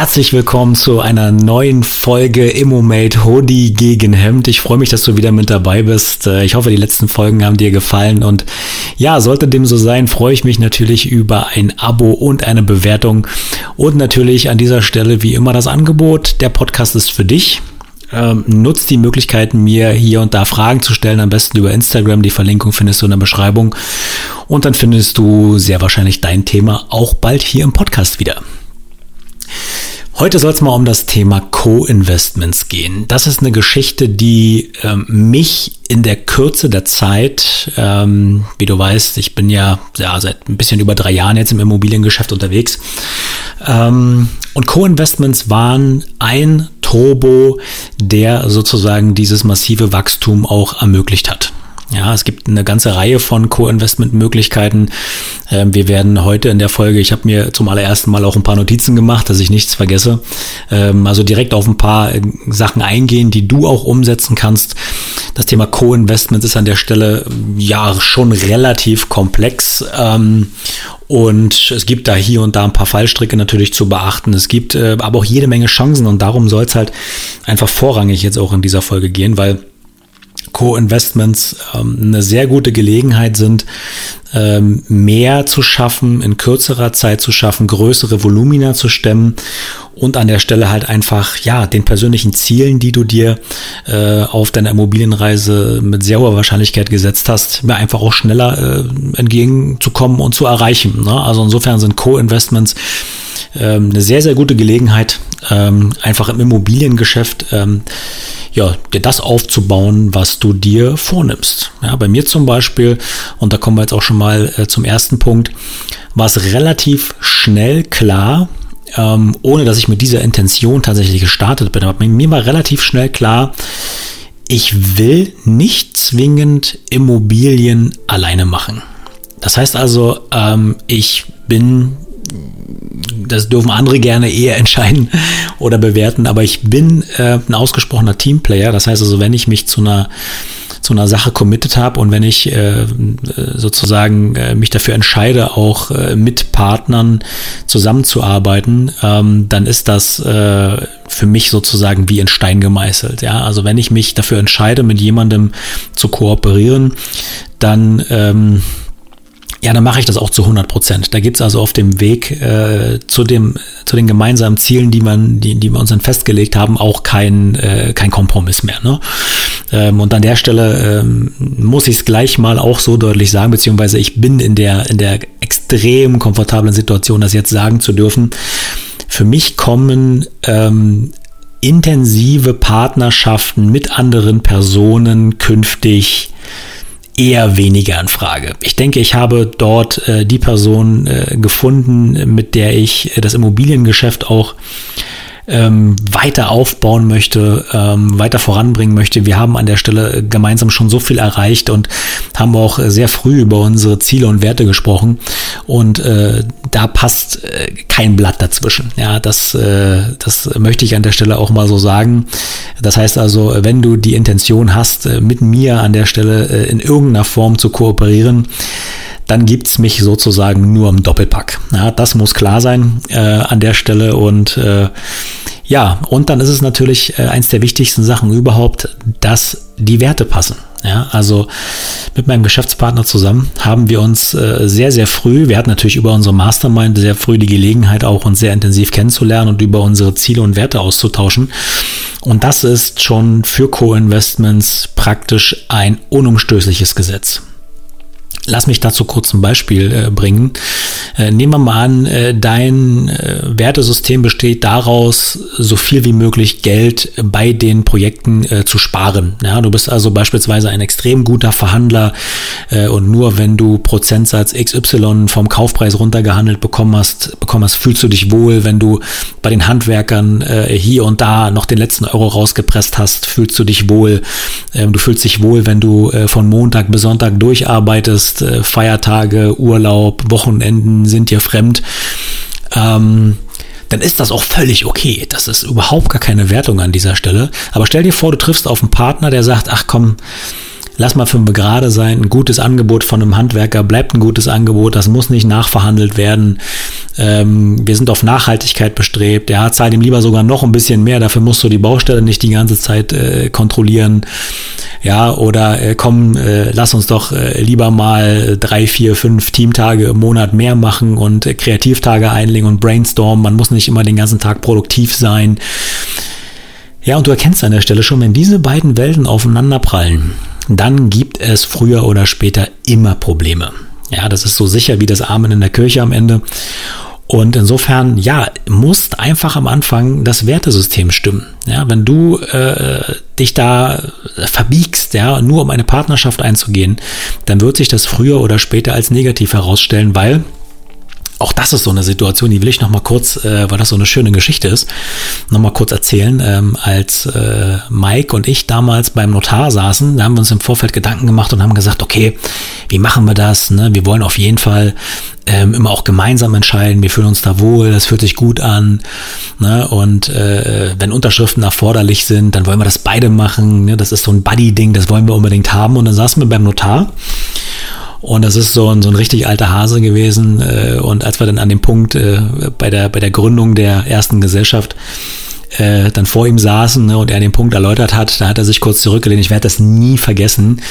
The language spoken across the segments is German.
herzlich willkommen zu einer neuen Folge Immomate Hoodie gegen Hemd. Ich freue mich, dass du wieder mit dabei bist. Äh, ich hoffe, die letzten Folgen haben dir gefallen und ja, sollte dem so sein, freue ich mich natürlich über ein Abo und eine Bewertung und natürlich an dieser Stelle wie immer das Angebot. Der Podcast ist für dich. Ähm, nutzt die Möglichkeiten, mir hier und da Fragen zu stellen, am besten über Instagram. Die Verlinkung findest du in der Beschreibung. Und dann findest du sehr wahrscheinlich dein Thema auch bald hier im Podcast wieder. Heute soll es mal um das Thema Co-Investments gehen. Das ist eine Geschichte, die ähm, mich in der Kürze der Zeit, ähm, wie du weißt, ich bin ja, ja seit ein bisschen über drei Jahren jetzt im Immobiliengeschäft unterwegs. Ähm, und Co-Investments waren ein Turbo, der sozusagen dieses massive Wachstum auch ermöglicht hat. Ja, es gibt eine ganze Reihe von Co-Investment-Möglichkeiten. Ähm, wir werden heute in der Folge, ich habe mir zum allerersten Mal auch ein paar Notizen gemacht, dass ich nichts vergesse. Ähm, also direkt auf ein paar äh, Sachen eingehen, die du auch umsetzen kannst. Das Thema Co-Investment ist an der Stelle ja schon relativ komplex. Ähm, und es gibt da hier und da ein paar Fallstricke natürlich zu beachten. Es gibt äh, aber auch jede Menge Chancen und darum soll es halt einfach vorrangig jetzt auch in dieser Folge gehen, weil Co-Investments ähm, eine sehr gute Gelegenheit sind, ähm, mehr zu schaffen, in kürzerer Zeit zu schaffen, größere Volumina zu stemmen und an der Stelle halt einfach, ja, den persönlichen Zielen, die du dir äh, auf deiner Immobilienreise mit sehr hoher Wahrscheinlichkeit gesetzt hast, mir einfach auch schneller äh, entgegenzukommen und zu erreichen. Ne? Also insofern sind Co-Investments ähm, eine sehr, sehr gute Gelegenheit, ähm, einfach im Immobiliengeschäft ähm, ja, dir das aufzubauen, was du dir vornimmst. Ja, bei mir zum Beispiel, und da kommen wir jetzt auch schon mal äh, zum ersten Punkt, war es relativ schnell klar, ähm, ohne dass ich mit dieser Intention tatsächlich gestartet bin, aber mir war relativ schnell klar, ich will nicht zwingend Immobilien alleine machen. Das heißt also, ich bin das dürfen andere gerne eher entscheiden oder bewerten, aber ich bin äh, ein ausgesprochener Teamplayer. Das heißt also, wenn ich mich zu einer zu einer Sache committed habe und wenn ich äh, sozusagen äh, mich dafür entscheide, auch äh, mit Partnern zusammenzuarbeiten, ähm, dann ist das äh, für mich sozusagen wie in Stein gemeißelt. Ja, also wenn ich mich dafür entscheide, mit jemandem zu kooperieren, dann ähm, ja, dann mache ich das auch zu 100 Prozent. Da gibt's also auf dem Weg äh, zu, dem, zu den gemeinsamen Zielen, die, man, die, die wir uns dann festgelegt haben, auch kein, äh, kein Kompromiss mehr. Ne? Ähm, und an der Stelle ähm, muss ich es gleich mal auch so deutlich sagen, beziehungsweise ich bin in der, in der extrem komfortablen Situation, das jetzt sagen zu dürfen. Für mich kommen ähm, intensive Partnerschaften mit anderen Personen künftig eher weniger in Frage. Ich denke, ich habe dort äh, die Person äh, gefunden, mit der ich das Immobiliengeschäft auch ähm, weiter aufbauen möchte, ähm, weiter voranbringen möchte. Wir haben an der Stelle gemeinsam schon so viel erreicht und haben auch sehr früh über unsere Ziele und Werte gesprochen. Und äh, da passt äh, kein Blatt dazwischen. Ja, das, äh, das möchte ich an der Stelle auch mal so sagen. Das heißt also, wenn du die Intention hast, äh, mit mir an der Stelle äh, in irgendeiner Form zu kooperieren, dann gibt's mich sozusagen nur im Doppelpack. Ja, das muss klar sein äh, an der Stelle und äh, ja, und dann ist es natürlich äh, eins der wichtigsten Sachen überhaupt, dass die Werte passen. Ja, also mit meinem Geschäftspartner zusammen haben wir uns äh, sehr, sehr früh, wir hatten natürlich über unsere Mastermind sehr früh die Gelegenheit, auch uns sehr intensiv kennenzulernen und über unsere Ziele und Werte auszutauschen. Und das ist schon für Co-Investments praktisch ein unumstößliches Gesetz. Lass mich dazu kurz ein Beispiel äh, bringen. Äh, nehmen wir mal an, äh, dein äh, Wertesystem besteht daraus, so viel wie möglich Geld bei den Projekten äh, zu sparen. Ja, du bist also beispielsweise ein extrem guter Verhandler äh, und nur wenn du Prozentsatz XY vom Kaufpreis runtergehandelt bekommen hast, bekommen hast, fühlst du dich wohl. Wenn du bei den Handwerkern hier und da noch den letzten Euro rausgepresst hast, fühlst du dich wohl. Ähm, du fühlst dich wohl, wenn du von Montag bis Sonntag durcharbeitest äh, Feiertage, Urlaub, Wochenenden sind dir fremd, ähm, dann ist das auch völlig okay. Das ist überhaupt gar keine Wertung an dieser Stelle. Aber stell dir vor, du triffst auf einen Partner, der sagt, ach komm, lass mal fünf gerade sein, ein gutes Angebot von einem Handwerker bleibt ein gutes Angebot, das muss nicht nachverhandelt werden. Ähm, wir sind auf Nachhaltigkeit bestrebt. Ja, zahl ihm lieber sogar noch ein bisschen mehr. Dafür musst du die Baustelle nicht die ganze Zeit äh, kontrollieren. Ja, oder äh, komm, äh, lass uns doch äh, lieber mal drei, vier, fünf Teamtage im Monat mehr machen und äh, Kreativtage einlegen und brainstormen. Man muss nicht immer den ganzen Tag produktiv sein. Ja, und du erkennst an der Stelle schon, wenn diese beiden Welten aufeinanderprallen, dann gibt es früher oder später immer Probleme. Ja, das ist so sicher wie das Amen in der Kirche am Ende. Und insofern, ja, muss einfach am Anfang das Wertesystem stimmen. Ja, wenn du äh, dich da verbiegst, ja, nur um eine Partnerschaft einzugehen, dann wird sich das früher oder später als negativ herausstellen, weil auch das ist so eine Situation, die will ich noch mal kurz, äh, weil das so eine schöne Geschichte ist, noch mal kurz erzählen. Ähm, als äh, Mike und ich damals beim Notar saßen, da haben wir uns im Vorfeld Gedanken gemacht und haben gesagt, okay, wie machen wir das? Ne? Wir wollen auf jeden Fall ähm, immer auch gemeinsam entscheiden. Wir fühlen uns da wohl, das fühlt sich gut an. Ne? Und äh, wenn Unterschriften erforderlich sind, dann wollen wir das beide machen. Ne? Das ist so ein Buddy-Ding, das wollen wir unbedingt haben. Und dann saßen wir beim Notar und das ist so ein, so ein richtig alter Hase gewesen. Äh, und als wir dann an dem Punkt äh, bei, der, bei der Gründung der ersten Gesellschaft äh, dann vor ihm saßen ne, und er den Punkt erläutert hat, da hat er sich kurz zurückgelehnt. Ich werde das nie vergessen.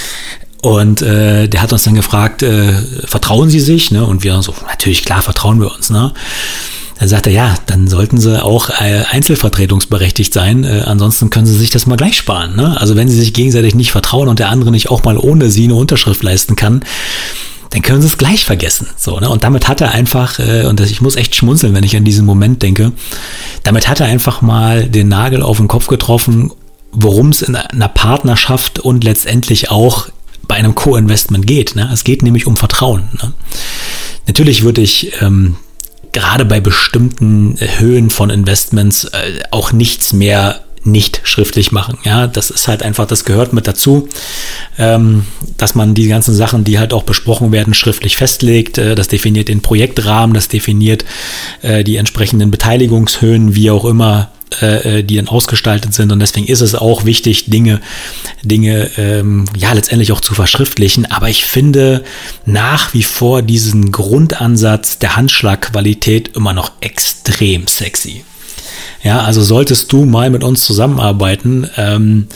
Und äh, der hat uns dann gefragt, äh, vertrauen Sie sich? Ne? Und wir so, natürlich, klar, vertrauen wir uns. Ne? Dann sagt er, ja, dann sollten sie auch äh, einzelvertretungsberechtigt sein. Äh, ansonsten können sie sich das mal gleich sparen. Ne? Also wenn sie sich gegenseitig nicht vertrauen und der andere nicht auch mal ohne sie eine Unterschrift leisten kann, dann können sie es gleich vergessen. So, ne? Und damit hat er einfach, äh, und ich muss echt schmunzeln, wenn ich an diesen Moment denke, damit hat er einfach mal den Nagel auf den Kopf getroffen, worum es in einer Partnerschaft und letztendlich auch bei einem Co-Investment geht. Ne? Es geht nämlich um Vertrauen. Ne? Natürlich würde ich ähm, gerade bei bestimmten Höhen von Investments äh, auch nichts mehr nicht schriftlich machen. Ja, das ist halt einfach, das gehört mit dazu, ähm, dass man die ganzen Sachen, die halt auch besprochen werden, schriftlich festlegt. Äh, das definiert den Projektrahmen, das definiert äh, die entsprechenden Beteiligungshöhen, wie auch immer äh, äh, die dann ausgestaltet sind. Und deswegen ist es auch wichtig, Dinge, Dinge ähm, ja letztendlich auch zu verschriftlichen. Aber ich finde nach wie vor diesen Grundansatz der Handschlagqualität immer noch extrem sexy. Ja, also solltest du mal mit uns zusammenarbeiten, ähm,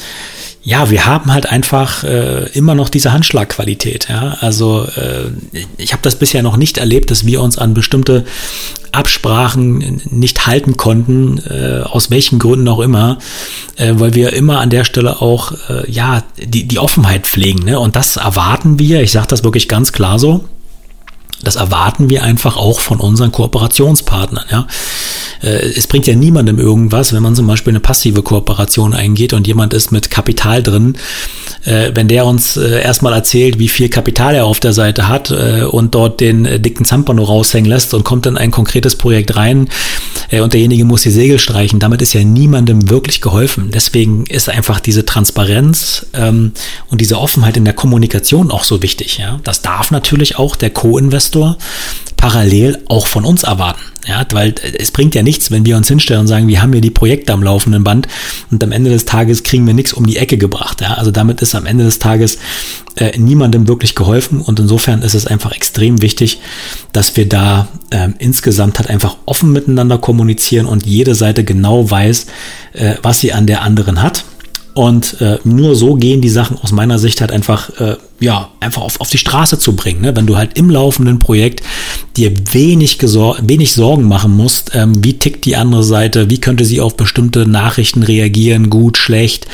ja, wir haben halt einfach äh, immer noch diese Handschlagqualität. Ja? Also äh, ich habe das bisher noch nicht erlebt, dass wir uns an bestimmte Absprachen nicht halten konnten, äh, aus welchen Gründen auch immer, äh, weil wir immer an der Stelle auch äh, ja die, die Offenheit pflegen. Ne? Und das erwarten wir, ich sage das wirklich ganz klar so, das erwarten wir einfach auch von unseren Kooperationspartnern. Ja? Äh, es bringt ja niemandem irgendwas, wenn man zum Beispiel eine passive Kooperation eingeht und jemand ist mit Kapital drin, äh, wenn der uns äh, erstmal erzählt, wie viel Kapital er auf der Seite hat und dort den dicken Zampano raushängen lässt und kommt in ein konkretes Projekt rein und derjenige muss die Segel streichen, damit ist ja niemandem wirklich geholfen. Deswegen ist einfach diese Transparenz ähm, und diese Offenheit in der Kommunikation auch so wichtig. Das darf natürlich auch der Co-Investor parallel auch von uns erwarten. Ja, weil es bringt ja nichts, wenn wir uns hinstellen und sagen, wir haben hier die Projekte am laufenden Band und am Ende des Tages kriegen wir nichts um die Ecke gebracht. Ja, also damit ist am Ende des Tages äh, niemandem wirklich geholfen und insofern ist es einfach extrem wichtig, dass wir da äh, insgesamt halt einfach offen miteinander kommunizieren und jede Seite genau weiß, äh, was sie an der anderen hat und äh, nur so gehen die Sachen aus meiner Sicht halt einfach, äh, ja, einfach auf, auf die Straße zu bringen. Ne? Wenn du halt im laufenden Projekt dir wenig, wenig Sorgen machen musst, ähm, wie tickt die andere Seite, wie könnte sie auf bestimmte Nachrichten reagieren, gut, schlecht,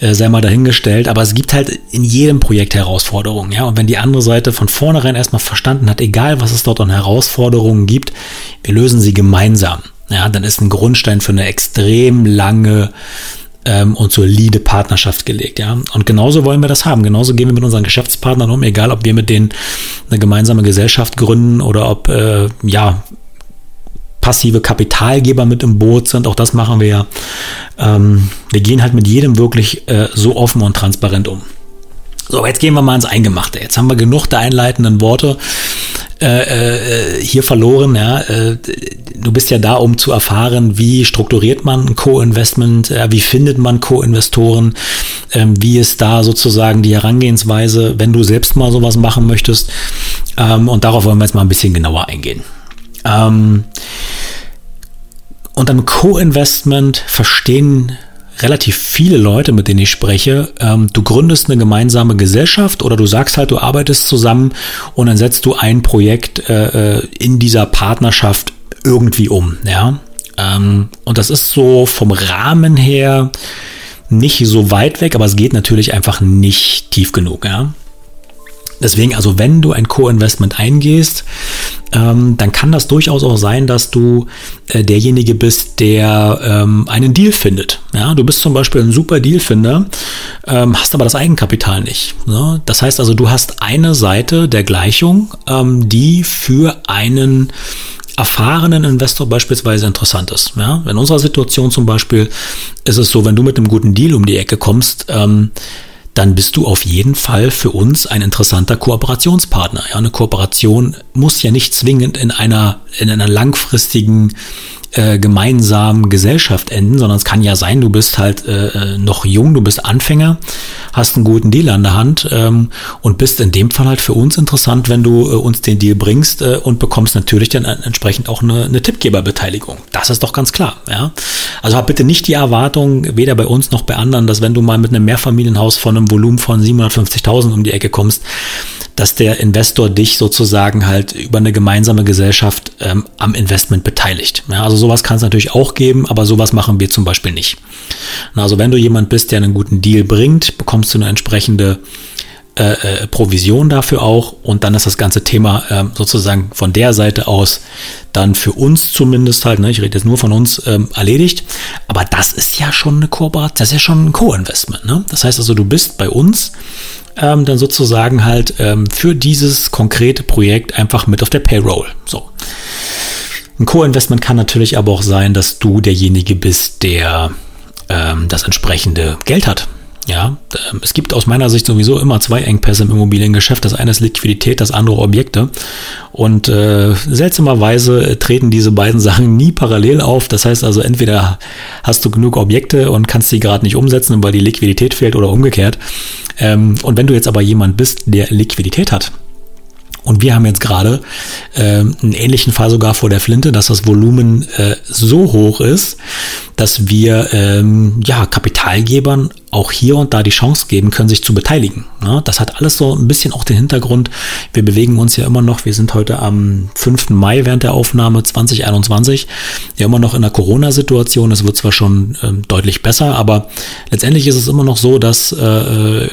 äh, sei mal dahingestellt. Aber es gibt halt in jedem Projekt Herausforderungen. Ja? Und wenn die andere Seite von vornherein erstmal verstanden hat, egal was es dort an Herausforderungen gibt, wir lösen sie gemeinsam. Ja, dann ist ein Grundstein für eine extrem lange ähm, und solide Partnerschaft gelegt. Ja? Und genauso wollen wir das haben. Genauso gehen wir mit unseren Geschäftspartnern um, egal ob wir mit denen eine gemeinsame Gesellschaft gründen oder ob äh, ja passive Kapitalgeber mit im Boot sind. Auch das machen wir ja. Ähm, wir gehen halt mit jedem wirklich äh, so offen und transparent um. So, jetzt gehen wir mal ins Eingemachte. Jetzt haben wir genug der einleitenden Worte äh, äh, hier verloren. Ja, äh, du bist ja da, um zu erfahren, wie strukturiert man ein Co-Investment, äh, wie findet man Co-Investoren, ähm, wie ist da sozusagen die Herangehensweise, wenn du selbst mal sowas machen möchtest. Ähm, und darauf wollen wir jetzt mal ein bisschen genauer eingehen. Ähm, und dann Co-Investment verstehen relativ viele Leute, mit denen ich spreche. Ähm, du gründest eine gemeinsame Gesellschaft oder du sagst halt, du arbeitest zusammen und dann setzt du ein Projekt äh, äh in dieser Partnerschaft irgendwie um. Ja? Ähm, und das ist so vom Rahmen her nicht so weit weg, aber es geht natürlich einfach nicht tief genug. Ja? Deswegen, also wenn du ein Co-Investment eingehst, ähm, dann kann das durchaus auch sein, dass du äh, derjenige bist, der ähm, einen Deal findet. Ja, du bist zum Beispiel ein super Dealfinder, ähm, hast aber das Eigenkapital nicht. Ne? Das heißt also, du hast eine Seite der Gleichung, ähm, die für einen erfahrenen Investor beispielsweise interessant ist. Ja? In unserer Situation zum Beispiel ist es so, wenn du mit einem guten Deal um die Ecke kommst, ähm, dann bist du auf jeden Fall für uns ein interessanter Kooperationspartner. Ja, eine Kooperation muss ja nicht zwingend in einer, in einer langfristigen äh, gemeinsamen Gesellschaft enden, sondern es kann ja sein, du bist halt äh, äh, noch jung, du bist Anfänger, hast einen guten Deal an der Hand ähm, und bist in dem Fall halt für uns interessant, wenn du äh, uns den Deal bringst äh, und bekommst natürlich dann entsprechend auch eine, eine Tippgeberbeteiligung. Das ist doch ganz klar. Ja? Also hab bitte nicht die Erwartung, weder bei uns noch bei anderen, dass wenn du mal mit einem Mehrfamilienhaus von einem Volumen von 750.000 um die Ecke kommst, dass der Investor dich sozusagen halt über eine gemeinsame Gesellschaft ähm, am Investment beteiligt. Ja, also sowas kann es natürlich auch geben, aber sowas machen wir zum Beispiel nicht. Also wenn du jemand bist, der einen guten Deal bringt, bekommst du eine entsprechende äh, äh, Provision dafür auch und dann ist das ganze Thema äh, sozusagen von der Seite aus dann für uns zumindest halt, ne, ich rede jetzt nur von uns, ähm, erledigt. Aber das ist ja schon eine Kooperation, das ist ja schon ein Co-Investment. Ne? Das heißt also, du bist bei uns ähm, dann sozusagen halt ähm, für dieses konkrete Projekt einfach mit auf der Payroll. So. Ein Co-Investment kann natürlich aber auch sein, dass du derjenige bist, der ähm, das entsprechende Geld hat. Ja, ähm, es gibt aus meiner Sicht sowieso immer zwei Engpässe im Immobiliengeschäft. Das eine ist Liquidität, das andere Objekte. Und äh, seltsamerweise treten diese beiden Sachen nie parallel auf. Das heißt also, entweder hast du genug Objekte und kannst sie gerade nicht umsetzen, weil die Liquidität fehlt oder umgekehrt. Ähm, und wenn du jetzt aber jemand bist, der Liquidität hat, und wir haben jetzt gerade äh, einen ähnlichen Fall sogar vor der Flinte, dass das Volumen äh, so hoch ist, dass wir ähm, ja, Kapitalgebern auch hier und da die Chance geben können, sich zu beteiligen. Ja, das hat alles so ein bisschen auch den Hintergrund. Wir bewegen uns ja immer noch, wir sind heute am 5. Mai während der Aufnahme 2021, ja immer noch in der Corona-Situation. Es wird zwar schon ähm, deutlich besser, aber letztendlich ist es immer noch so, dass äh,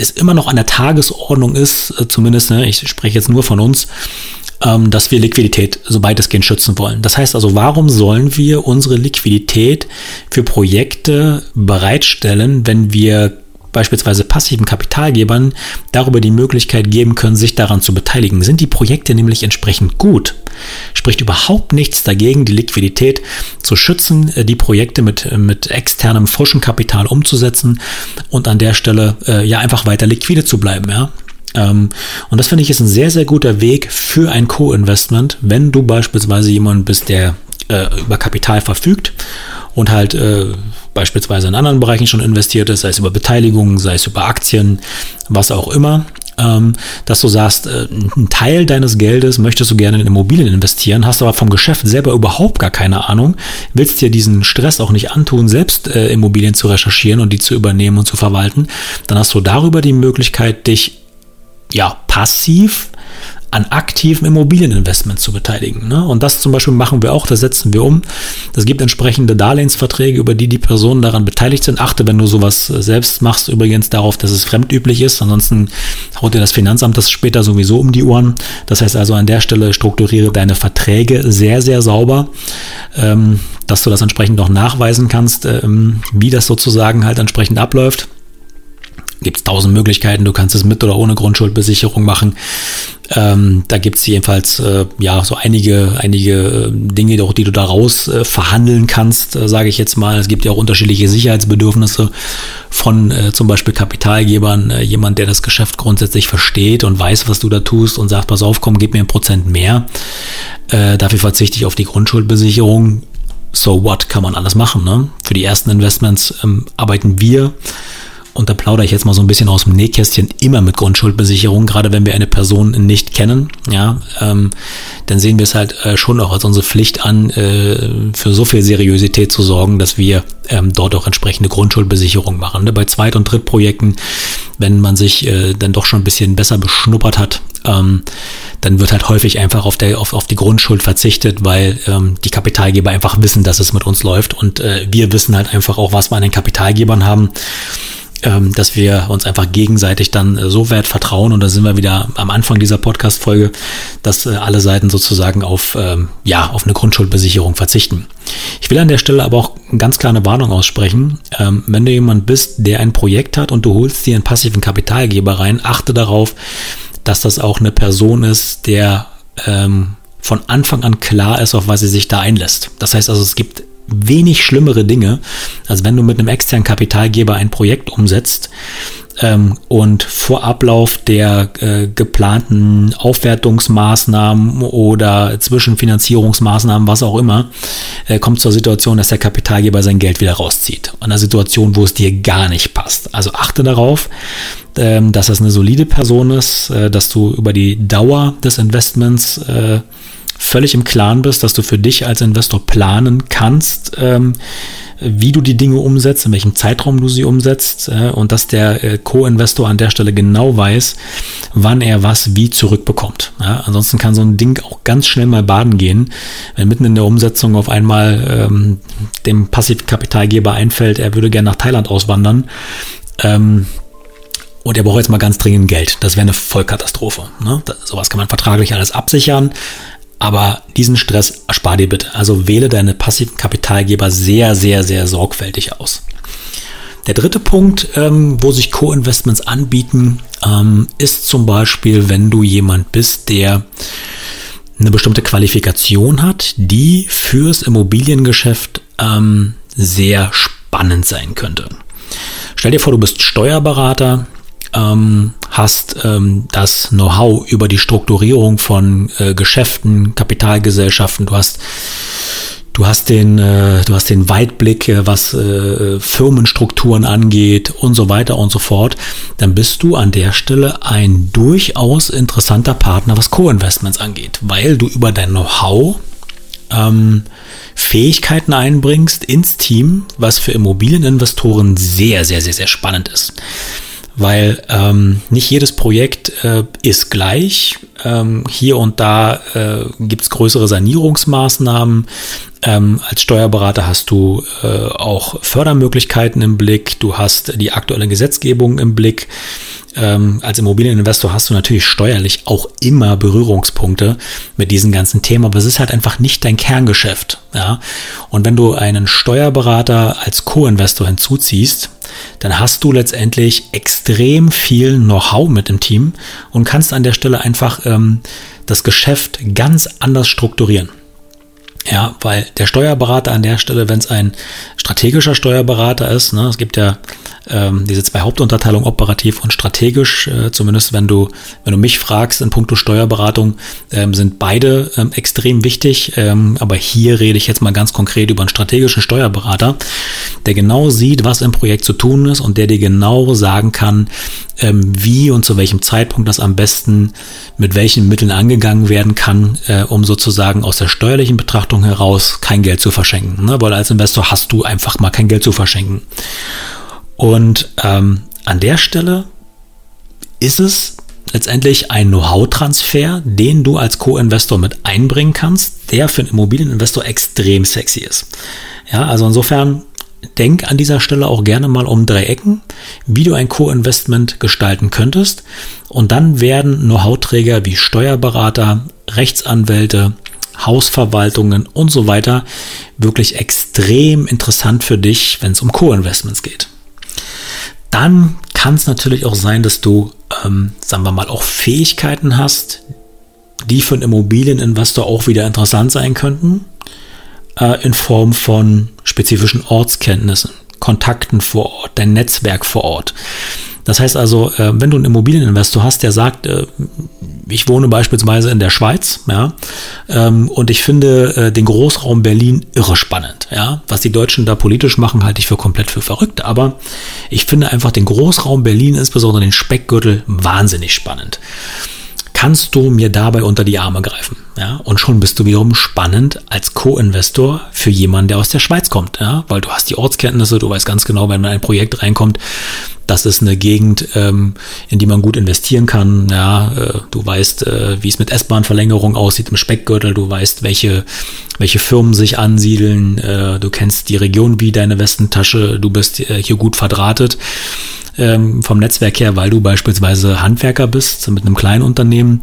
es immer noch an der Tagesordnung ist, äh, zumindest, ne, ich spreche jetzt nur von uns, ähm, dass wir Liquidität so weitestgehend schützen wollen. Das heißt also, warum sollen wir unsere Liquidität für Projekte bereitstellen, wenn wir beispielsweise passiven Kapitalgebern darüber die Möglichkeit geben können, sich daran zu beteiligen. Sind die Projekte nämlich entsprechend gut, spricht überhaupt nichts dagegen, die Liquidität zu schützen, äh, die Projekte mit, mit externem frischen Kapital umzusetzen und an der Stelle äh, ja einfach weiter liquide zu bleiben. Ja? Ähm, und das finde ich ist ein sehr, sehr guter Weg für ein Co-Investment, wenn du beispielsweise jemand bist, der äh, über Kapital verfügt und halt äh, beispielsweise in anderen Bereichen schon investiert ist, sei es über Beteiligungen, sei es über Aktien, was auch immer, ähm, dass du sagst, äh, ein Teil deines Geldes möchtest du gerne in Immobilien investieren, hast aber vom Geschäft selber überhaupt gar keine Ahnung, willst dir diesen Stress auch nicht antun, selbst äh, Immobilien zu recherchieren und die zu übernehmen und zu verwalten, dann hast du darüber die Möglichkeit, dich ja passiv an aktiven Immobilieninvestments zu beteiligen. Ne? Und das zum Beispiel machen wir auch, das setzen wir um. Es gibt entsprechende Darlehensverträge, über die die Personen daran beteiligt sind. Achte, wenn du sowas äh, selbst machst, übrigens darauf, dass es fremdüblich ist. Ansonsten haut dir das Finanzamt das später sowieso um die Ohren. Das heißt also an der Stelle strukturiere deine Verträge sehr, sehr sauber, ähm, dass du das entsprechend noch nachweisen kannst, ähm, wie das sozusagen halt entsprechend abläuft gibt es tausend Möglichkeiten. Du kannst es mit oder ohne Grundschuldbesicherung machen. Ähm, da gibt es jedenfalls äh, ja so einige, einige äh, Dinge, die du daraus äh, verhandeln kannst, äh, sage ich jetzt mal. Es gibt ja auch unterschiedliche Sicherheitsbedürfnisse von äh, zum Beispiel Kapitalgebern. Äh, jemand, der das Geschäft grundsätzlich versteht und weiß, was du da tust und sagt, pass auf, komm, gib mir ein Prozent mehr. dafür verzichte ich auf die Grundschuldbesicherung. So what kann man alles machen. Ne? Für die ersten Investments ähm, arbeiten wir und da plaudere ich jetzt mal so ein bisschen aus dem Nähkästchen, immer mit Grundschuldbesicherung, gerade wenn wir eine Person nicht kennen, ja, ähm, dann sehen wir es halt äh, schon auch als unsere Pflicht an, äh, für so viel Seriosität zu sorgen, dass wir ähm, dort auch entsprechende Grundschuldbesicherung machen. Ne? Bei Zweit- und Drittprojekten, wenn man sich äh, dann doch schon ein bisschen besser beschnuppert hat, ähm, dann wird halt häufig einfach auf, der, auf, auf die Grundschuld verzichtet, weil ähm, die Kapitalgeber einfach wissen, dass es mit uns läuft und äh, wir wissen halt einfach auch, was wir an den Kapitalgebern haben ähm, dass wir uns einfach gegenseitig dann äh, so weit vertrauen und da sind wir wieder am Anfang dieser Podcast-Folge, dass äh, alle Seiten sozusagen auf, ähm, ja, auf eine Grundschuldbesicherung verzichten. Ich will an der Stelle aber auch ganz klar eine Warnung aussprechen. Ähm, wenn du jemand bist, der ein Projekt hat und du holst dir einen passiven Kapitalgeber rein, achte darauf, dass das auch eine Person ist, der ähm, von Anfang an klar ist, auf was sie sich da einlässt. Das heißt also, es gibt wenig schlimmere Dinge, als wenn du mit einem externen Kapitalgeber ein Projekt umsetzt ähm, und vor Ablauf der äh, geplanten Aufwertungsmaßnahmen oder Zwischenfinanzierungsmaßnahmen, was auch immer, äh, kommt zur Situation, dass der Kapitalgeber sein Geld wieder rauszieht. An einer Situation, wo es dir gar nicht passt. Also achte darauf, ähm, dass das eine solide Person ist, äh, dass du über die Dauer des Investments äh, völlig im Klaren bist, dass du für dich als Investor planen kannst, ähm, wie du die Dinge umsetzt, in welchem Zeitraum du sie umsetzt äh, und dass der äh, Co-Investor an der Stelle genau weiß, wann er was wie zurückbekommt. Ja, ansonsten kann so ein Ding auch ganz schnell mal baden gehen, wenn mitten in der Umsetzung auf einmal ähm, dem Passivkapitalgeber einfällt, er würde gerne nach Thailand auswandern. Ähm, und er braucht jetzt mal ganz dringend Geld. Das wäre eine Vollkatastrophe. Ne? Das, sowas kann man vertraglich alles absichern. Aber diesen Stress erspar dir bitte. Also wähle deine passiven Kapitalgeber sehr, sehr, sehr sorgfältig aus. Der dritte Punkt, ähm, wo sich Co-Investments anbieten, ähm, ist zum Beispiel, wenn du jemand bist, der eine bestimmte Qualifikation hat, die fürs Immobiliengeschäft ähm, sehr spannend sein könnte. Stell dir vor, du bist Steuerberater, ähm, hast ähm, das Know-how über die Strukturierung von äh, Geschäften, Kapitalgesellschaften, du hast Du hast den, äh, du hast den Weitblick, äh, was äh, Firmenstrukturen angeht und so weiter und so fort. Dann bist du an der Stelle ein durchaus interessanter Partner, was Co-Investments angeht, weil du über dein Know-how ähm, Fähigkeiten einbringst ins Team, was für Immobilieninvestoren sehr, sehr, sehr, sehr spannend ist weil ähm, nicht jedes Projekt äh, ist gleich. Ähm, hier und da äh, gibt es größere Sanierungsmaßnahmen. Ähm, als Steuerberater hast du äh, auch Fördermöglichkeiten im Blick, du hast die aktuelle Gesetzgebung im Blick. Ähm, als Immobilieninvestor hast du natürlich steuerlich auch immer Berührungspunkte mit diesen ganzen Themen, aber es ist halt einfach nicht dein Kerngeschäft. Ja? Und wenn du einen Steuerberater als Co-Investor hinzuziehst, dann hast du letztendlich extrem viel Know-how mit im Team und kannst an der Stelle einfach ähm, das Geschäft ganz anders strukturieren. Ja, weil der Steuerberater an der Stelle, wenn es ein strategischer Steuerberater ist, ne, es gibt ja ähm, diese zwei Hauptunterteilungen, operativ und strategisch, äh, zumindest wenn du, wenn du mich fragst in puncto Steuerberatung, ähm, sind beide ähm, extrem wichtig. Ähm, aber hier rede ich jetzt mal ganz konkret über einen strategischen Steuerberater, der genau sieht, was im Projekt zu tun ist und der dir genau sagen kann, ähm, wie und zu welchem Zeitpunkt das am besten mit welchen Mitteln angegangen werden kann, äh, um sozusagen aus der steuerlichen Betrachtung heraus kein Geld zu verschenken. Ne? Weil als Investor hast du einfach mal kein Geld zu verschenken. Und ähm, an der Stelle ist es letztendlich ein Know-how-Transfer, den du als Co-Investor mit einbringen kannst, der für einen Immobilieninvestor extrem sexy ist. Ja, also insofern denk an dieser Stelle auch gerne mal um drei Ecken, wie du ein Co-Investment gestalten könntest. Und dann werden Know-how-Träger wie Steuerberater, Rechtsanwälte, Hausverwaltungen und so weiter wirklich extrem interessant für dich, wenn es um Co-Investments geht. Dann kann es natürlich auch sein, dass du, ähm, sagen wir mal, auch Fähigkeiten hast, die für einen Immobilieninvestor auch wieder interessant sein könnten, äh, in Form von spezifischen Ortskenntnissen, Kontakten vor Ort, dein Netzwerk vor Ort. Das heißt also, äh, wenn du einen Immobilieninvestor hast, der sagt, äh, ich wohne beispielsweise in der Schweiz, ja, ähm, und ich finde äh, den Großraum Berlin irre spannend, ja. Was die Deutschen da politisch machen, halte ich für komplett für verrückt, aber ich finde einfach den Großraum Berlin, insbesondere den Speckgürtel, wahnsinnig spannend kannst du mir dabei unter die Arme greifen. Ja? Und schon bist du wiederum spannend als Co-Investor für jemanden, der aus der Schweiz kommt. Ja? Weil du hast die Ortskenntnisse, du weißt ganz genau, wenn ein Projekt reinkommt, das ist eine Gegend, ähm, in die man gut investieren kann. Ja, äh, du weißt, äh, wie es mit S-Bahn-Verlängerung aussieht im Speckgürtel. Du weißt, welche, welche Firmen sich ansiedeln. Äh, du kennst die Region wie deine Westentasche. Du bist äh, hier gut verdrahtet ähm, vom Netzwerk her, weil du beispielsweise Handwerker bist mit einem kleinen Unternehmen,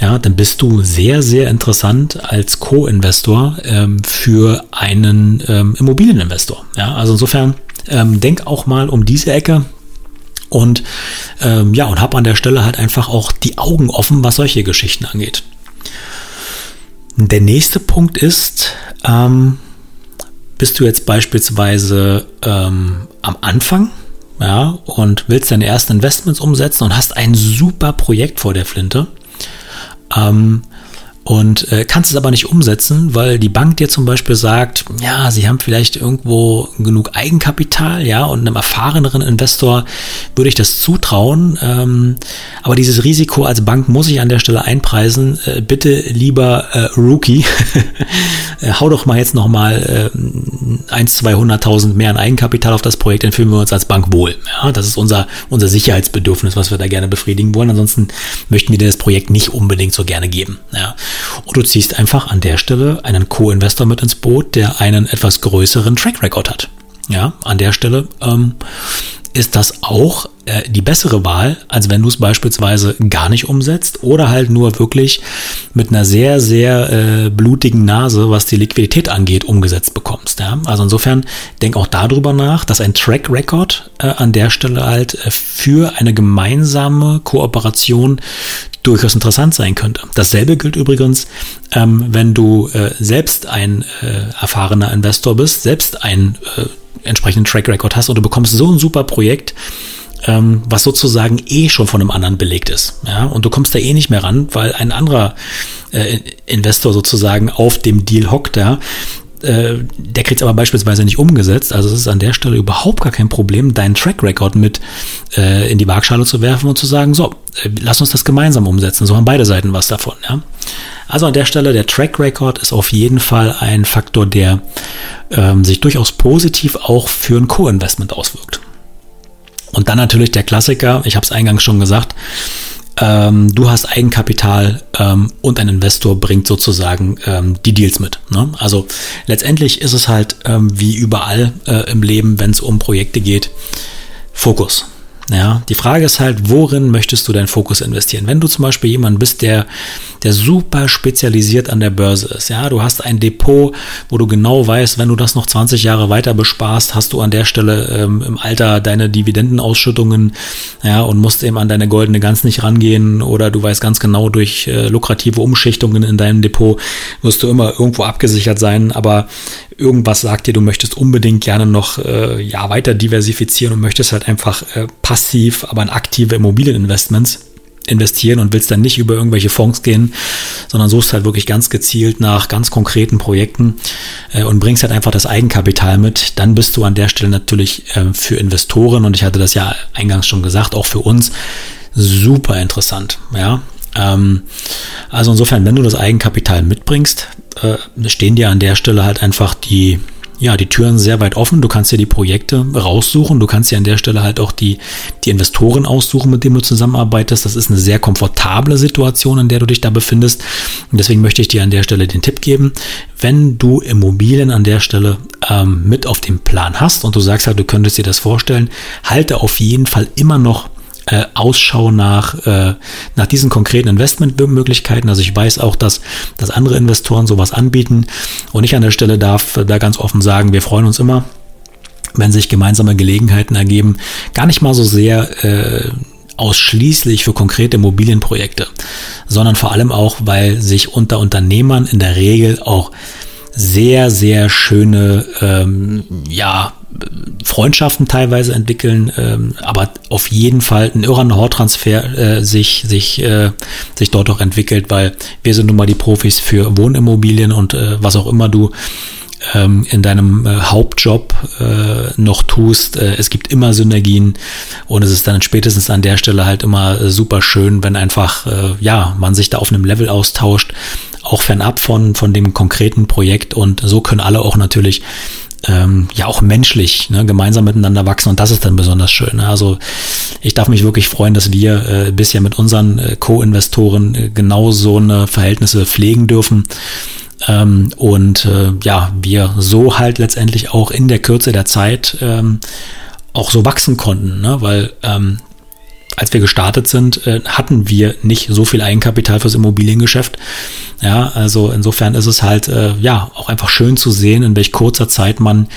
ja, dann bist du sehr, sehr interessant als Co-Investor ähm, für einen ähm, Immobilieninvestor. Ja, also insofern ähm, denk auch mal um diese Ecke. Und ähm, ja, und hab an der Stelle halt einfach auch die Augen offen, was solche Geschichten angeht. Der nächste Punkt ist, ähm, bist du jetzt beispielsweise ähm, am Anfang ja, und willst deine ersten Investments umsetzen und hast ein super Projekt vor der Flinte. Ähm, und äh, kannst es aber nicht umsetzen, weil die Bank dir zum Beispiel sagt, ja, sie haben vielleicht irgendwo genug Eigenkapital, ja, und einem erfahreneren Investor würde ich das zutrauen. Ähm, aber dieses Risiko als Bank muss ich an der Stelle einpreisen. Äh, bitte lieber äh, Rookie, äh, hau doch mal jetzt nochmal äh, 1, 200.000 mehr an Eigenkapital auf das Projekt, dann fühlen wir uns als Bank wohl. Ja, das ist unser, unser Sicherheitsbedürfnis, was wir da gerne befriedigen wollen. Ansonsten möchten wir dir das Projekt nicht unbedingt so gerne geben. Ja. Und du ziehst einfach an der Stelle einen Co-Investor mit ins Boot, der einen etwas größeren Track Record hat. Ja, an der Stelle ähm, ist das auch äh, die bessere Wahl, als wenn du es beispielsweise gar nicht umsetzt oder halt nur wirklich mit einer sehr, sehr äh, blutigen Nase, was die Liquidität angeht, umgesetzt bekommst. Ja? Also insofern denk auch darüber nach, dass ein Track Record äh, an der Stelle halt äh, für eine gemeinsame Kooperation durchaus interessant sein könnte. Dasselbe gilt übrigens, ähm, wenn du äh, selbst ein äh, erfahrener Investor bist, selbst ein äh, entsprechenden Track Record hast und du bekommst so ein super Projekt, ähm, was sozusagen eh schon von einem anderen belegt ist. Ja? Und du kommst da eh nicht mehr ran, weil ein anderer äh, Investor sozusagen auf dem Deal hockt, ja, äh, der kriegt es aber beispielsweise nicht umgesetzt. Also es ist an der Stelle überhaupt gar kein Problem, deinen Track Record mit äh, in die Waagschale zu werfen und zu sagen, so, äh, lass uns das gemeinsam umsetzen. So haben beide Seiten was davon. Ja? Also an der Stelle, der Track Record ist auf jeden Fall ein Faktor, der ähm, sich durchaus positiv auch für ein Co-Investment auswirkt. Und dann natürlich der Klassiker, ich habe es eingangs schon gesagt, ähm, du hast Eigenkapital ähm, und ein Investor bringt sozusagen ähm, die Deals mit. Ne? Also letztendlich ist es halt ähm, wie überall äh, im Leben, wenn es um Projekte geht, Fokus. Ja, die Frage ist halt, worin möchtest du deinen Fokus investieren? Wenn du zum Beispiel jemand bist, der, der super spezialisiert an der Börse ist, ja, du hast ein Depot, wo du genau weißt, wenn du das noch 20 Jahre weiter besparst, hast du an der Stelle ähm, im Alter deine Dividendenausschüttungen, ja, und musst eben an deine goldene Gans nicht rangehen oder du weißt ganz genau, durch äh, lukrative Umschichtungen in deinem Depot wirst du immer irgendwo abgesichert sein, aber irgendwas sagt dir, du möchtest unbedingt gerne noch äh, ja, weiter diversifizieren und möchtest halt einfach äh, passiv, aber in aktive Immobilieninvestments investieren und willst dann nicht über irgendwelche Fonds gehen, sondern suchst halt wirklich ganz gezielt nach ganz konkreten Projekten äh, und bringst halt einfach das Eigenkapital mit, dann bist du an der Stelle natürlich äh, für Investoren und ich hatte das ja eingangs schon gesagt, auch für uns super interessant, ja. Ähm, also insofern, wenn du das Eigenkapital mitbringst, äh, stehen dir an der Stelle halt einfach die, ja, die Türen sehr weit offen. Du kannst dir die Projekte raussuchen. Du kannst dir an der Stelle halt auch die, die Investoren aussuchen, mit denen du zusammenarbeitest. Das ist eine sehr komfortable Situation, in der du dich da befindest. Und deswegen möchte ich dir an der Stelle den Tipp geben, wenn du Immobilien an der Stelle ähm, mit auf dem Plan hast und du sagst halt, du könntest dir das vorstellen, halte auf jeden Fall immer noch äh, Ausschau nach, äh, nach diesen konkreten Investmentmöglichkeiten. Also ich weiß auch, dass, dass andere Investoren sowas anbieten. Und ich an der Stelle darf da ganz offen sagen, wir freuen uns immer, wenn sich gemeinsame Gelegenheiten ergeben. Gar nicht mal so sehr äh, ausschließlich für konkrete Immobilienprojekte, sondern vor allem auch, weil sich unter Unternehmern in der Regel auch sehr, sehr schöne ähm, ja, Freundschaften teilweise entwickeln, ähm, aber auf jeden Fall ein irrer Know-how-Transfer äh, sich, sich, äh, sich dort auch entwickelt, weil wir sind nun mal die Profis für Wohnimmobilien und äh, was auch immer du ähm, in deinem äh, Hauptjob äh, noch tust. Äh, es gibt immer Synergien und es ist dann spätestens an der Stelle halt immer äh, super schön, wenn einfach, äh, ja, man sich da auf einem Level austauscht, auch fernab von, von dem konkreten Projekt und so können alle auch natürlich ähm, ja auch menschlich ne, gemeinsam miteinander wachsen und das ist dann besonders schön. Ne? Also ich darf mich wirklich freuen, dass wir äh, bisher mit unseren äh, Co-Investoren äh, genau so eine Verhältnisse pflegen dürfen. Ähm, und äh, ja, wir so halt letztendlich auch in der Kürze der Zeit ähm, auch so wachsen konnten, ne? weil ähm, als wir gestartet sind, äh, hatten wir nicht so viel Eigenkapital fürs Immobiliengeschäft. Ja, also insofern ist es halt äh, ja auch einfach schön zu sehen, in welch kurzer Zeit man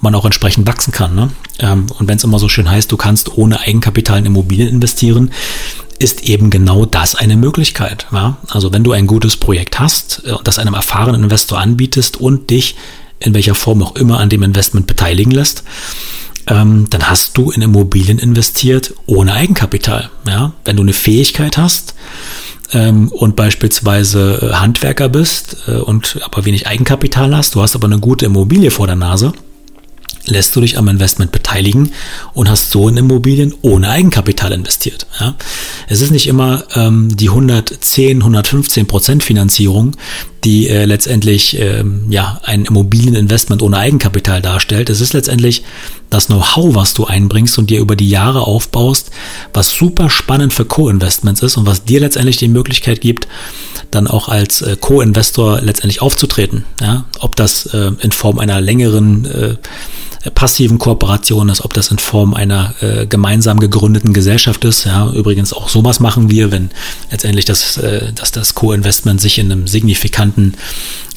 man auch entsprechend wachsen kann. Ne? Ähm, und wenn es immer so schön heißt, du kannst ohne Eigenkapital in Immobilien investieren, ist eben genau das eine Möglichkeit. Ja? Also wenn du ein gutes Projekt hast, äh, das einem erfahrenen Investor anbietest und dich in welcher Form auch immer an dem Investment beteiligen lässt, ähm, dann hast du in Immobilien investiert ohne Eigenkapital. Ja? Wenn du eine Fähigkeit hast ähm, und beispielsweise äh, Handwerker bist äh, und aber wenig Eigenkapital hast, du hast aber eine gute Immobilie vor der Nase, lässt du dich am Investment beteiligen und hast so in Immobilien ohne Eigenkapital investiert. Ja. Es ist nicht immer ähm, die 110, 115 Prozent Finanzierung, die äh, letztendlich ähm, ja ein Immobilieninvestment ohne Eigenkapital darstellt. Es ist letztendlich das Know-how, was du einbringst und dir über die Jahre aufbaust, was super spannend für Co-Investments ist und was dir letztendlich die Möglichkeit gibt, dann auch als äh, Co-Investor letztendlich aufzutreten. Ja. Ob das äh, in Form einer längeren äh, passiven Kooperation ist, ob das in Form einer äh, gemeinsam gegründeten Gesellschaft ist. Ja, übrigens auch sowas machen wir, wenn letztendlich das, äh, dass das Co-Investment sich in einem signifikanten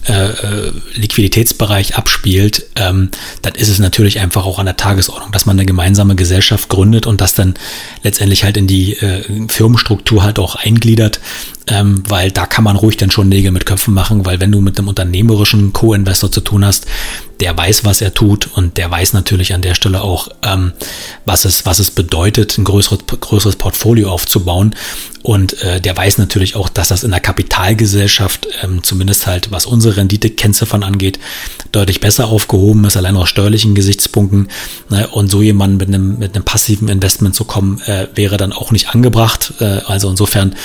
äh, äh, Liquiditätsbereich abspielt, ähm, dann ist es natürlich einfach auch an der Tagesordnung, dass man eine gemeinsame Gesellschaft gründet und das dann letztendlich halt in die äh, Firmenstruktur halt auch eingliedert, ähm, weil da kann man ruhig dann schon Nägel mit Köpfen machen, weil wenn du mit einem unternehmerischen Co-Investor zu tun hast, der weiß, was er tut und der weiß natürlich an der Stelle auch, ähm, was, es, was es bedeutet, ein größeres, größeres Portfolio aufzubauen. Und äh, der weiß natürlich auch, dass das in der Kapitalgesellschaft, ähm, zumindest halt was unsere Renditekennziffern angeht, deutlich besser aufgehoben ist, allein aus steuerlichen Gesichtspunkten. Ne? Und so jemanden mit einem, mit einem passiven Investment zu kommen, äh, wäre dann auch nicht angebracht. Äh, also insofern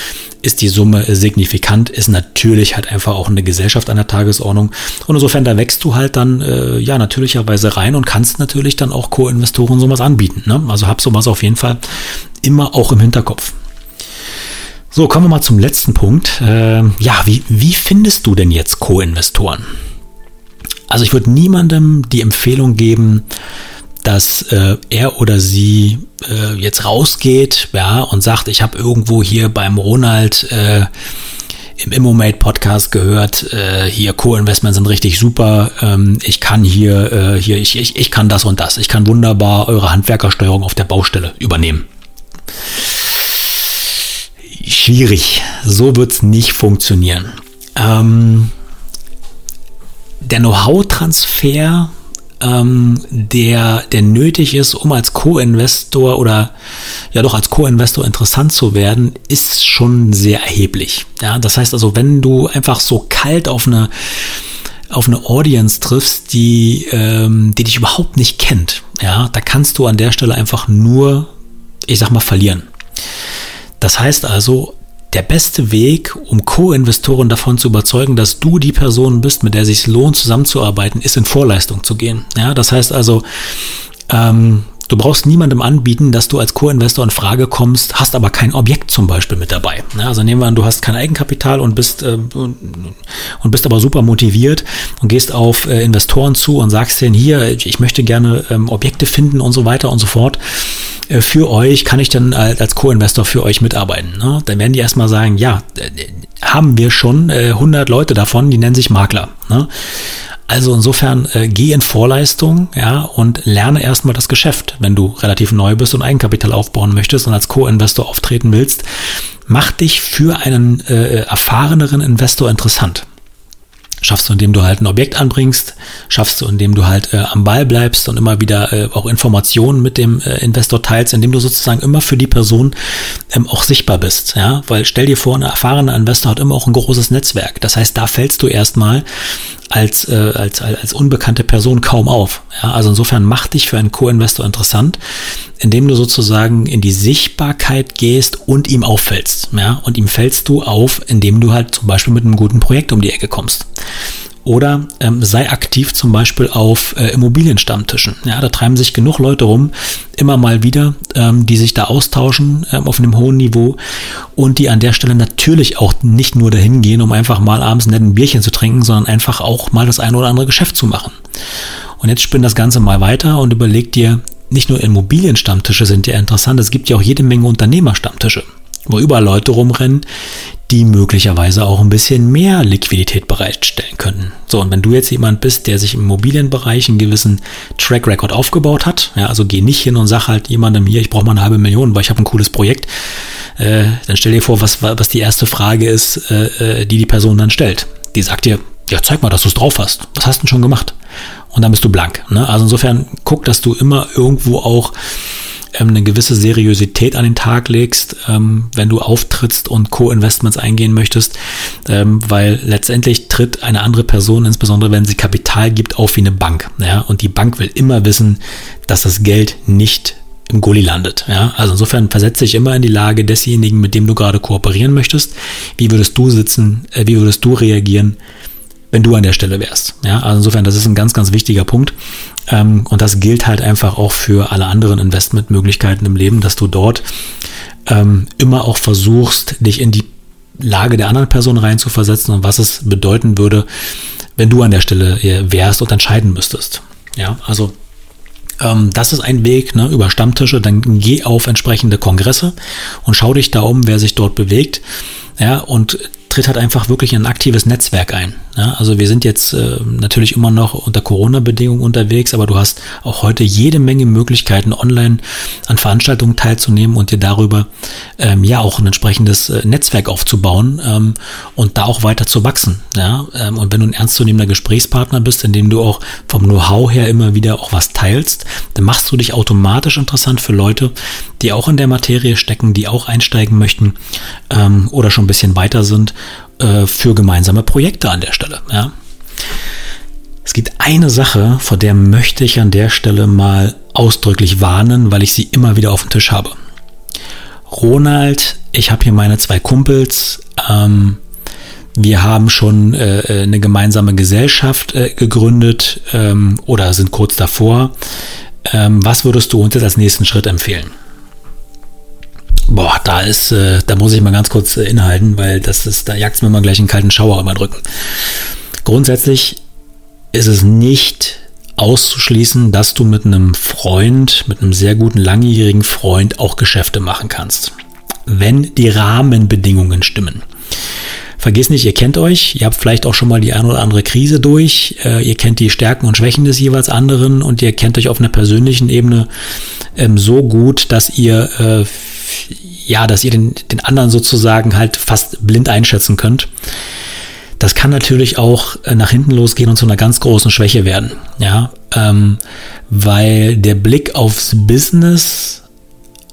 ist die Summe signifikant, ist natürlich halt einfach auch eine Gesellschaft an der Tagesordnung. Und insofern, da wächst du halt dann äh, ja natürlicherweise rein und kannst natürlich dann auch Co-Investoren sowas anbieten. Ne? Also hab sowas auf jeden Fall immer auch im Hinterkopf. So, kommen wir mal zum letzten Punkt. Äh, ja, wie, wie findest du denn jetzt Co-Investoren? Also ich würde niemandem die Empfehlung geben, dass äh, er oder sie äh, jetzt rausgeht ja, und sagt, ich habe irgendwo hier beim Ronald äh, im Immomate Podcast gehört, äh, hier Co-Investments sind richtig super, ähm, ich kann hier, äh, hier ich, ich, ich kann das und das, ich kann wunderbar eure Handwerkersteuerung auf der Baustelle übernehmen. Schwierig, so wird's nicht funktionieren. Ähm, der Know-how-Transfer ähm, der, der nötig ist, um als Co-Investor oder ja doch als Co-Investor interessant zu werden, ist schon sehr erheblich. Ja, das heißt also, wenn du einfach so kalt auf eine auf eine Audience triffst, die, ähm, die dich überhaupt nicht kennt, ja, da kannst du an der Stelle einfach nur, ich sag mal, verlieren. Das heißt also, der beste Weg, um Co-Investoren davon zu überzeugen, dass du die Person bist, mit der sich lohnt, zusammenzuarbeiten, ist in Vorleistung zu gehen. Ja, das heißt also, ähm, Du brauchst niemandem anbieten, dass du als Co-Investor in Frage kommst, hast aber kein Objekt zum Beispiel mit dabei. Ja, also nehmen wir an, du hast kein Eigenkapital und bist, äh, und bist aber super motiviert und gehst auf äh, Investoren zu und sagst denen hier, ich möchte gerne ähm, Objekte finden und so weiter und so fort. Äh, für euch kann ich dann als Co-Investor für euch mitarbeiten. Ne? Dann werden die erstmal sagen, ja, äh, haben wir schon äh, 100 Leute davon, die nennen sich Makler. Ne? Also insofern äh, geh in Vorleistung, ja, und lerne erstmal das Geschäft, wenn du relativ neu bist und Eigenkapital aufbauen möchtest und als Co-Investor auftreten willst. Mach dich für einen äh, erfahreneren Investor interessant. Schaffst du, indem du halt ein Objekt anbringst, schaffst du, indem du halt äh, am Ball bleibst und immer wieder äh, auch Informationen mit dem äh, Investor teilst, indem du sozusagen immer für die Person ähm, auch sichtbar bist. Ja, weil stell dir vor, ein erfahrener Investor hat immer auch ein großes Netzwerk. Das heißt, da fällst du erstmal als, äh, als, als unbekannte Person kaum auf. Ja, also insofern mach dich für einen Co-Investor interessant, indem du sozusagen in die Sichtbarkeit gehst und ihm auffällst. Ja, und ihm fällst du auf, indem du halt zum Beispiel mit einem guten Projekt um die Ecke kommst. Oder ähm, sei aktiv zum Beispiel auf äh, Immobilienstammtischen. Ja, da treiben sich genug Leute rum, immer mal wieder, ähm, die sich da austauschen ähm, auf einem hohen Niveau und die an der Stelle natürlich auch nicht nur dahin gehen, um einfach mal abends ein Bierchen zu trinken, sondern einfach auch mal das eine oder andere Geschäft zu machen. Und jetzt spinn das Ganze mal weiter und überleg dir, nicht nur Immobilienstammtische sind ja interessant, es gibt ja auch jede Menge Unternehmerstammtische wo überall Leute rumrennen, die möglicherweise auch ein bisschen mehr Liquidität bereitstellen können. So, und wenn du jetzt jemand bist, der sich im Immobilienbereich einen gewissen Track Record aufgebaut hat, ja, also geh nicht hin und sag halt jemandem hier, ich brauche mal eine halbe Million, weil ich habe ein cooles Projekt, äh, dann stell dir vor, was, was die erste Frage ist, äh, äh die die Person dann stellt. Die sagt dir, ja, zeig mal, dass du es drauf hast. Was hast du denn schon gemacht? Und dann bist du blank. Ne? Also insofern guck, dass du immer irgendwo auch ähm, eine gewisse Seriosität an den Tag legst, ähm, wenn du auftrittst und Co-Investments eingehen möchtest, ähm, weil letztendlich tritt eine andere Person, insbesondere wenn sie Kapital gibt, auf wie eine Bank. Und die Bank will immer wissen, dass das Geld nicht im Gully landet. Ja? Also insofern versetze dich immer in die Lage desjenigen, mit dem du gerade kooperieren möchtest. Wie würdest du sitzen? Äh, wie würdest du reagieren? wenn du an der Stelle wärst. Ja, also insofern, das ist ein ganz, ganz wichtiger Punkt. Ähm, und das gilt halt einfach auch für alle anderen Investmentmöglichkeiten im Leben, dass du dort ähm, immer auch versuchst, dich in die Lage der anderen Person reinzuversetzen und was es bedeuten würde, wenn du an der Stelle äh, wärst und entscheiden müsstest. Ja, also ähm, das ist ein Weg ne, über Stammtische. Dann geh auf entsprechende Kongresse und schau dich da um, wer sich dort bewegt. Ja, und tritt halt einfach wirklich ein aktives Netzwerk ein. Ja, also wir sind jetzt äh, natürlich immer noch unter Corona-Bedingungen unterwegs, aber du hast auch heute jede Menge Möglichkeiten, online an Veranstaltungen teilzunehmen und dir darüber ähm, ja auch ein entsprechendes äh, Netzwerk aufzubauen ähm, und da auch weiter zu wachsen. Ja? Ähm, und wenn du ein ernstzunehmender Gesprächspartner bist, in dem du auch vom Know-how her immer wieder auch was teilst, dann machst du dich automatisch interessant für Leute, die auch in der Materie stecken, die auch einsteigen möchten ähm, oder schon ein bisschen weiter sind äh, für gemeinsame Projekte an der Stelle. Ja. Es gibt eine Sache, vor der möchte ich an der Stelle mal ausdrücklich warnen, weil ich sie immer wieder auf dem Tisch habe. Ronald, ich habe hier meine zwei Kumpels. Ähm, wir haben schon äh, äh eine gemeinsame Gesellschaft äh, gegründet ähm, oder sind kurz davor. Ähm, was würdest du uns jetzt als nächsten Schritt empfehlen? Boah, da ist, äh, da muss ich mal ganz kurz äh, inhalten, weil das ist, da jagt mir mal gleich einen kalten Schauer über den Rücken. Grundsätzlich ist es nicht auszuschließen, dass du mit einem Freund, mit einem sehr guten langjährigen Freund auch Geschäfte machen kannst. Wenn die Rahmenbedingungen stimmen. Vergiss nicht, ihr kennt euch, ihr habt vielleicht auch schon mal die eine oder andere Krise durch, äh, ihr kennt die Stärken und Schwächen des jeweils anderen und ihr kennt euch auf einer persönlichen Ebene ähm, so gut, dass ihr äh, ja, dass ihr den, den anderen sozusagen halt fast blind einschätzen könnt. Das kann natürlich auch äh, nach hinten losgehen und zu einer ganz großen Schwäche werden, ja, ähm, weil der Blick aufs Business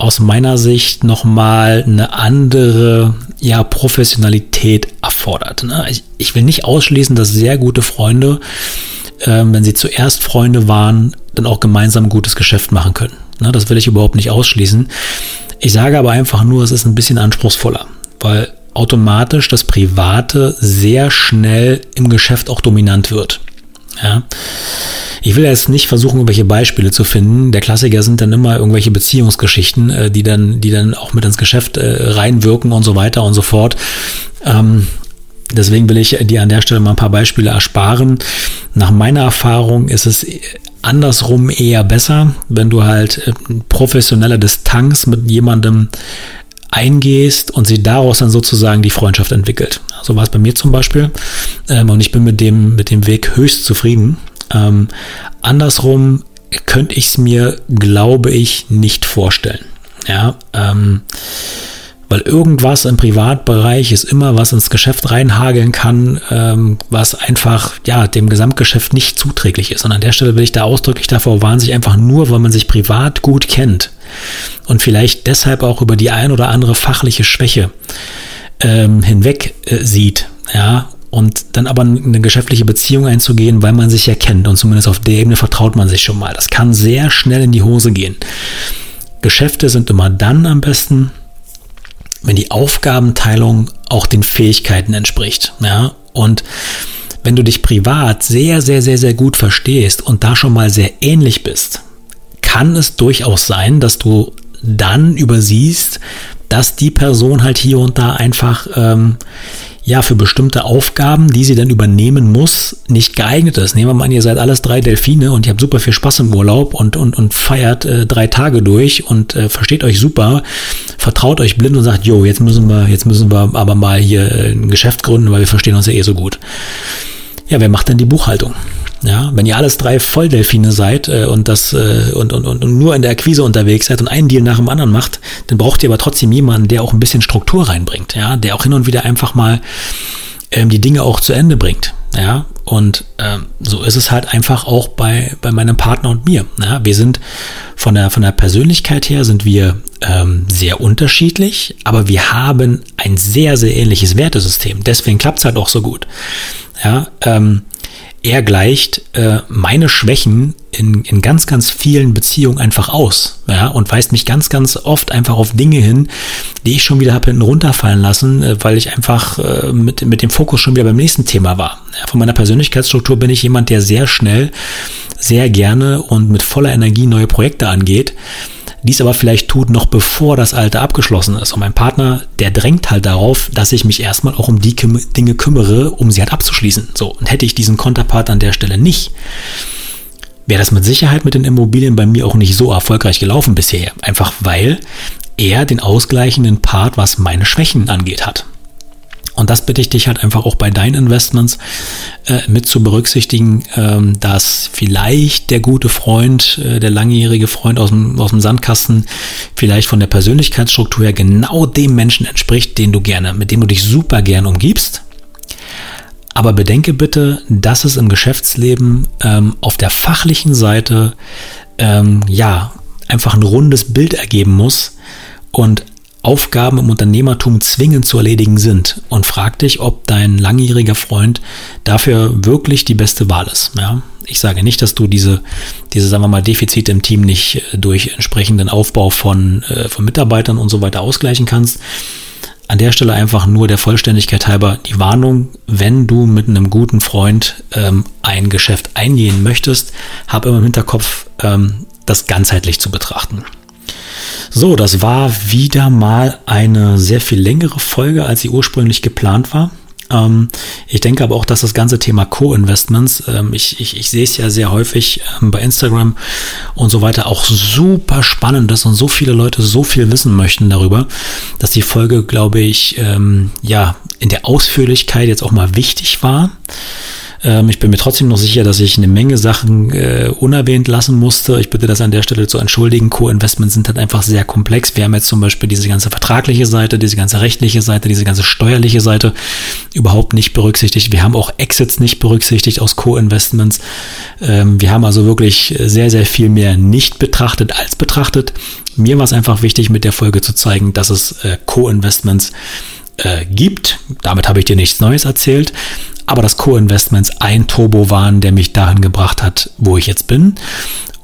aus meiner Sicht nochmal eine andere ja, Professionalität erfordert. Ne? Ich, ich, will nicht ausschließen, dass sehr gute Freunde, ähm, wenn sie zuerst Freunde waren, dann auch gemeinsam gutes Geschäft machen können. Ne? Das will ich überhaupt nicht ausschließen. Ich sage aber einfach nur, es ist ein bisschen anspruchsvoller, weil automatisch das Private sehr schnell im Geschäft auch dominant wird. Ja. Ich will jetzt nicht versuchen, irgendwelche Beispiele zu finden. Der Klassiker sind dann immer irgendwelche Beziehungsgeschichten, äh, die dann, die dann auch mit ins Geschäft äh, reinwirken und so weiter und so fort. Ähm, deswegen will ich dir an der Stelle mal ein paar Beispiele ersparen. Nach meiner Erfahrung ist es andersrum eher besser, wenn du halt äh, professionelle Distanz mit jemandem eingehst und sie daraus dann sozusagen die Freundschaft entwickelt. So war es bei mir zum Beispiel. Ähm, und ich bin mit dem, mit dem Weg höchst zufrieden. Ähm, andersrum könnte ich es mir, glaube ich, nicht vorstellen. Ja, ähm, Weil irgendwas im Privatbereich ist immer, was ins Geschäft reinhageln kann, ähm, was einfach ja dem Gesamtgeschäft nicht zuträglich ist. Und an der Stelle will ich da ausdrücklich davor warnen, sich einfach nur, weil man sich privat gut kennt und vielleicht deshalb auch über die ein oder andere fachliche Schwäche ähm, hinweg äh, sieht, ja, und dann aber eine geschäftliche Beziehung einzugehen, weil man sich ja kennt und zumindest auf der Ebene vertraut man sich schon mal. Das kann sehr schnell in die Hose gehen. Geschäfte sind immer dann am besten, wenn die Aufgabenteilung auch den Fähigkeiten entspricht. Ja? Und wenn du dich privat sehr, sehr, sehr, sehr gut verstehst und da schon mal sehr ähnlich bist, kann es durchaus sein, dass du dann übersiehst, dass die Person halt hier und da einfach ähm, ja für bestimmte Aufgaben, die sie dann übernehmen muss, nicht geeignet ist. Nehmen wir mal an, ihr seid alles drei Delfine und ihr habt super viel Spaß im Urlaub und, und, und feiert äh, drei Tage durch und äh, versteht euch super, vertraut euch blind und sagt, jo, jetzt müssen wir, jetzt müssen wir aber mal hier äh, ein Geschäft gründen, weil wir verstehen uns ja eh so gut. Ja, wer macht denn die Buchhaltung? Ja, wenn ihr alles drei Volldelfine seid äh, und das äh, und, und, und nur in der Akquise unterwegs seid und einen Deal nach dem anderen macht, dann braucht ihr aber trotzdem jemanden, der auch ein bisschen Struktur reinbringt, ja, der auch hin und wieder einfach mal ähm, die Dinge auch zu Ende bringt. Ja, und ähm, so ist es halt einfach auch bei, bei meinem Partner und mir. Ja, wir sind von der, von der Persönlichkeit her sind wir ähm, sehr unterschiedlich, aber wir haben ein sehr, sehr ähnliches Wertesystem. Deswegen klappt es halt auch so gut. Ja, ähm, er gleicht äh, meine Schwächen in, in ganz, ganz vielen Beziehungen einfach aus. Ja, und weist mich ganz, ganz oft einfach auf Dinge hin, die ich schon wieder habe hinten runterfallen lassen, äh, weil ich einfach äh, mit, mit dem Fokus schon wieder beim nächsten Thema war. Ja, von meiner Persönlichkeitsstruktur bin ich jemand, der sehr schnell, sehr gerne und mit voller Energie neue Projekte angeht dies aber vielleicht tut, noch bevor das Alte abgeschlossen ist. Und mein Partner, der drängt halt darauf, dass ich mich erstmal auch um die Dinge kümmere, um sie halt abzuschließen. So, und hätte ich diesen Konterpart an der Stelle nicht, wäre das mit Sicherheit mit den Immobilien bei mir auch nicht so erfolgreich gelaufen bisher. Einfach weil er den ausgleichenden Part, was meine Schwächen angeht, hat. Und das bitte ich dich halt einfach auch bei deinen Investments äh, mit zu berücksichtigen, ähm, dass vielleicht der gute Freund, äh, der langjährige Freund aus dem, aus dem Sandkasten vielleicht von der Persönlichkeitsstruktur her genau dem Menschen entspricht, den du gerne, mit dem du dich super gern umgibst. Aber bedenke bitte, dass es im Geschäftsleben ähm, auf der fachlichen Seite ähm, ja einfach ein rundes Bild ergeben muss und Aufgaben im Unternehmertum zwingend zu erledigen sind und frag dich, ob dein langjähriger Freund dafür wirklich die beste Wahl ist. Ja? Ich sage nicht, dass du diese, diese, sagen wir mal, Defizite im Team nicht äh, durch entsprechenden Aufbau von, äh, von Mitarbeitern und so weiter ausgleichen kannst. An der Stelle einfach nur der Vollständigkeit halber die Warnung, wenn du mit einem guten Freund ähm, ein Geschäft eingehen möchtest, hab immer im Hinterkopf, ähm, das ganzheitlich zu betrachten. So, das war wieder mal eine sehr viel längere Folge, als sie ursprünglich geplant war. Ähm, ich denke aber auch, dass das ganze Thema Co-Investments, ähm, ich, ich, ich sehe es ja sehr häufig ähm, bei Instagram und so weiter, auch super spannend ist und so viele Leute so viel wissen möchten darüber, dass die Folge, glaube ich, ähm, ja, in der Ausführlichkeit jetzt auch mal wichtig war. Ähm, ich bin mir trotzdem noch sicher, dass ich eine Menge Sachen äh, unerwähnt lassen musste. Ich bitte das an der Stelle zu entschuldigen. Co-Investments sind halt einfach sehr komplex. Wir haben jetzt zum Beispiel diese ganze vertragliche Seite, diese ganze rechtliche Seite, diese ganze steuerliche Seite überhaupt nicht berücksichtigt. Wir haben auch Exits nicht berücksichtigt aus Co-Investments. Ähm, wir haben also wirklich sehr, sehr viel mehr nicht betrachtet als betrachtet. Mir war es einfach wichtig, mit der Folge zu zeigen, dass es äh, Co-Investments äh, gibt. Damit habe ich dir nichts Neues erzählt aber dass Co-Investments ein Turbo waren, der mich dahin gebracht hat, wo ich jetzt bin.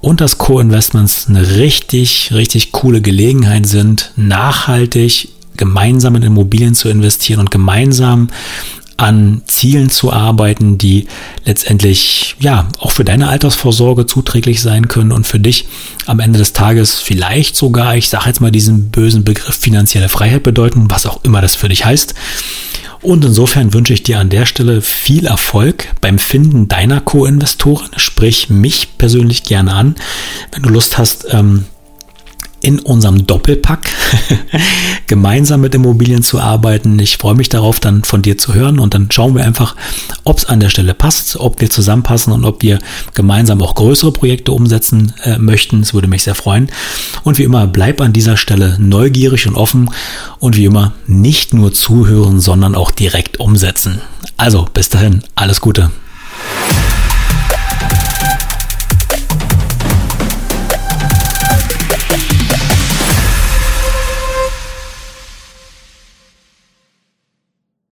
Und dass Co-Investments eine richtig, richtig coole Gelegenheit sind, nachhaltig gemeinsam in Immobilien zu investieren und gemeinsam an Zielen zu arbeiten, die letztendlich ja auch für deine Altersvorsorge zuträglich sein können und für dich am Ende des Tages vielleicht sogar, ich sage jetzt mal diesen bösen Begriff finanzielle Freiheit bedeuten, was auch immer das für dich heißt. Und insofern wünsche ich dir an der Stelle viel Erfolg beim Finden deiner Co-Investoren. Sprich mich persönlich gerne an, wenn du Lust hast, ähm, in unserem Doppelpack gemeinsam mit Immobilien zu arbeiten. Ich freue mich darauf, dann von dir zu hören und dann schauen wir einfach, ob es an der Stelle passt, ob wir zusammenpassen und ob wir gemeinsam auch größere Projekte umsetzen äh, möchten. Es würde mich sehr freuen. Und wie immer, bleib an dieser Stelle neugierig und offen und wie immer nicht nur zuhören, sondern auch direkt umsetzen. Also bis dahin, alles Gute.